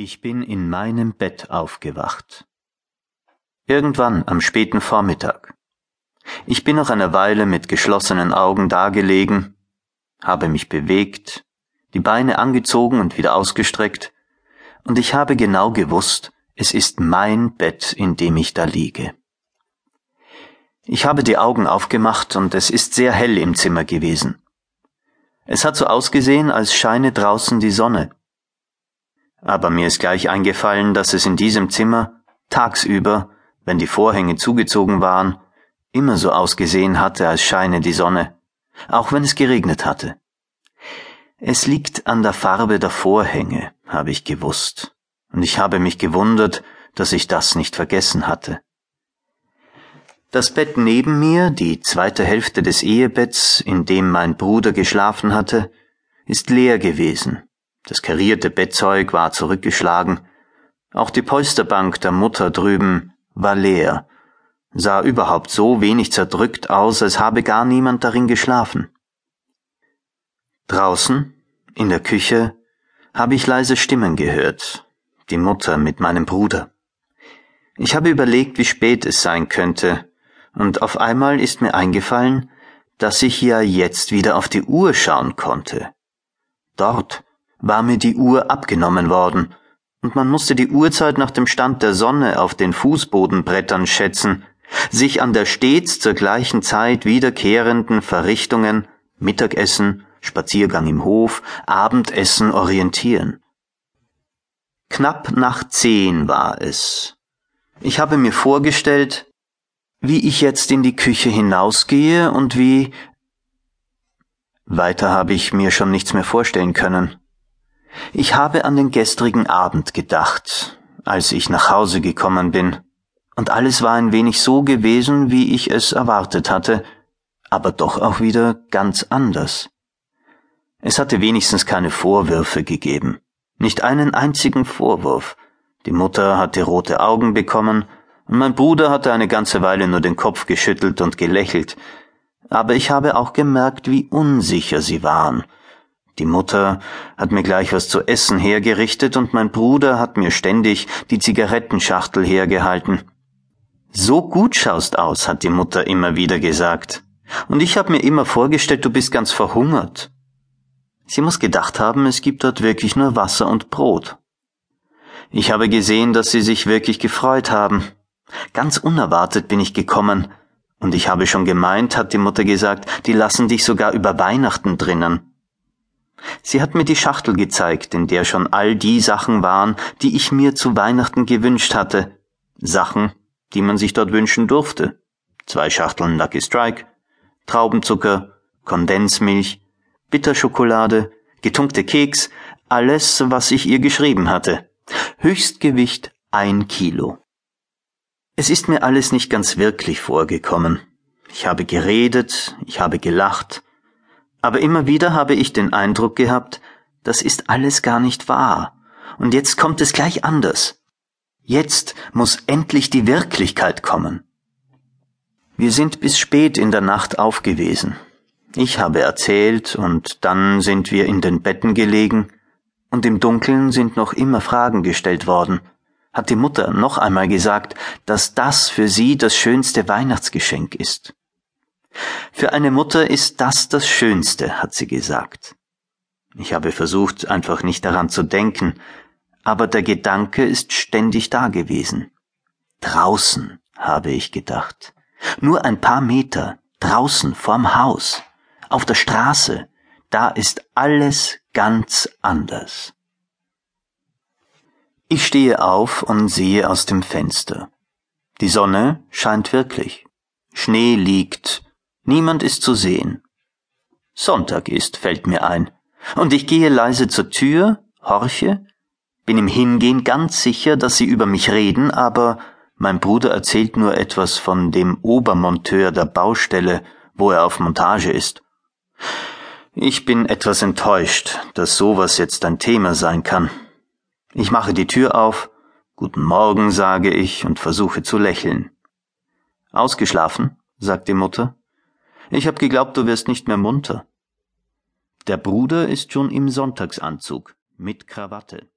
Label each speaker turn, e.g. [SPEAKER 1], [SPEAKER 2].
[SPEAKER 1] Ich bin in meinem Bett aufgewacht. Irgendwann am späten Vormittag. Ich bin noch eine Weile mit geschlossenen Augen dagelegen, habe mich bewegt, die Beine angezogen und wieder ausgestreckt, und ich habe genau gewusst, es ist mein Bett, in dem ich da liege. Ich habe die Augen aufgemacht und es ist sehr hell im Zimmer gewesen. Es hat so ausgesehen, als scheine draußen die Sonne aber mir ist gleich eingefallen, dass es in diesem Zimmer tagsüber, wenn die Vorhänge zugezogen waren, immer so ausgesehen hatte, als scheine die Sonne, auch wenn es geregnet hatte. Es liegt an der Farbe der Vorhänge, habe ich gewusst, und ich habe mich gewundert, dass ich das nicht vergessen hatte. Das Bett neben mir, die zweite Hälfte des Ehebetts, in dem mein Bruder geschlafen hatte, ist leer gewesen, das karierte Bettzeug war zurückgeschlagen. Auch die Polsterbank der Mutter drüben war leer, sah überhaupt so wenig zerdrückt aus, als habe gar niemand darin geschlafen. Draußen, in der Küche, habe ich leise Stimmen gehört, die Mutter mit meinem Bruder. Ich habe überlegt, wie spät es sein könnte, und auf einmal ist mir eingefallen, dass ich ja jetzt wieder auf die Uhr schauen konnte. Dort, war mir die Uhr abgenommen worden, und man musste die Uhrzeit nach dem Stand der Sonne auf den Fußbodenbrettern schätzen, sich an der stets zur gleichen Zeit wiederkehrenden Verrichtungen Mittagessen, Spaziergang im Hof, Abendessen orientieren. Knapp nach zehn war es. Ich habe mir vorgestellt, wie ich jetzt in die Küche hinausgehe und wie weiter habe ich mir schon nichts mehr vorstellen können. Ich habe an den gestrigen Abend gedacht, als ich nach Hause gekommen bin, und alles war ein wenig so gewesen, wie ich es erwartet hatte, aber doch auch wieder ganz anders. Es hatte wenigstens keine Vorwürfe gegeben, nicht einen einzigen Vorwurf. Die Mutter hatte rote Augen bekommen, und mein Bruder hatte eine ganze Weile nur den Kopf geschüttelt und gelächelt, aber ich habe auch gemerkt, wie unsicher sie waren, die Mutter hat mir gleich was zu essen hergerichtet und mein Bruder hat mir ständig die Zigarettenschachtel hergehalten. So gut schaust aus, hat die Mutter immer wieder gesagt. Und ich habe mir immer vorgestellt, du bist ganz verhungert. Sie muss gedacht haben, es gibt dort wirklich nur Wasser und Brot. Ich habe gesehen, dass sie sich wirklich gefreut haben. Ganz unerwartet bin ich gekommen, und ich habe schon gemeint, hat die Mutter gesagt, die lassen dich sogar über Weihnachten drinnen. Sie hat mir die Schachtel gezeigt, in der schon all die Sachen waren, die ich mir zu Weihnachten gewünscht hatte. Sachen, die man sich dort wünschen durfte. Zwei Schachteln Lucky Strike, Traubenzucker, Kondensmilch, Bitterschokolade, getunkte Keks, alles, was ich ihr geschrieben hatte. Höchstgewicht ein Kilo. Es ist mir alles nicht ganz wirklich vorgekommen. Ich habe geredet, ich habe gelacht, aber immer wieder habe ich den Eindruck gehabt, das ist alles gar nicht wahr. Und jetzt kommt es gleich anders. Jetzt muss endlich die Wirklichkeit kommen. Wir sind bis spät in der Nacht aufgewesen. Ich habe erzählt und dann sind wir in den Betten gelegen und im Dunkeln sind noch immer Fragen gestellt worden. Hat die Mutter noch einmal gesagt, dass das für sie das schönste Weihnachtsgeschenk ist. Für eine Mutter ist das das Schönste, hat sie gesagt. Ich habe versucht, einfach nicht daran zu denken, aber der Gedanke ist ständig da gewesen. Draußen, habe ich gedacht. Nur ein paar Meter, draußen vorm Haus, auf der Straße, da ist alles ganz anders. Ich stehe auf und sehe aus dem Fenster. Die Sonne scheint wirklich. Schnee liegt, Niemand ist zu sehen. Sonntag ist, fällt mir ein. Und ich gehe leise zur Tür, horche, bin im Hingehen ganz sicher, dass sie über mich reden, aber mein Bruder erzählt nur etwas von dem Obermonteur der Baustelle, wo er auf Montage ist. Ich bin etwas enttäuscht, dass sowas jetzt ein Thema sein kann. Ich mache die Tür auf, Guten Morgen, sage ich und versuche zu lächeln. Ausgeschlafen? sagt die Mutter. Ich hab geglaubt, du wirst nicht mehr munter. Der Bruder ist schon im Sonntagsanzug mit Krawatte.